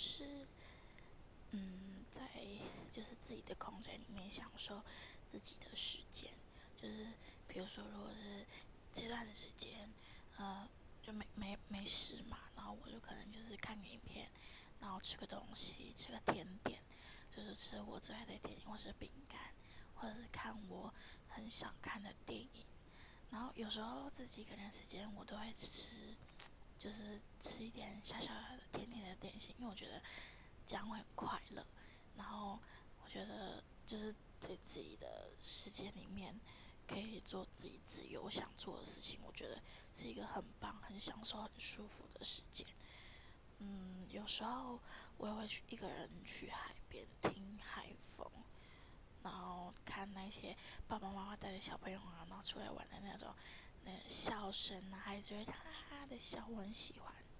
是，嗯，在就是自己的空间里面享受自己的时间，就是比如说，如果是这段时间，呃，就没没没事嘛，然后我就可能就是看影片，然后吃个东西，吃个甜点，就是吃我最爱的甜点或是饼干，或者是看我很想看的电影，然后有时候自己一个人时间，我都会吃。就是吃一点小小的甜甜的点心，因为我觉得这样会很快乐。然后我觉得就是在自己的时间里面可以做自己自由想做的事情，我觉得是一个很棒、很享受、很舒服的时间。嗯，有时候我也会去一个人去海边听海风，然后看那些爸爸妈妈带着小朋友啊，然后出来玩的那种。那笑声啊，孩子会哈哈的笑，我很喜欢。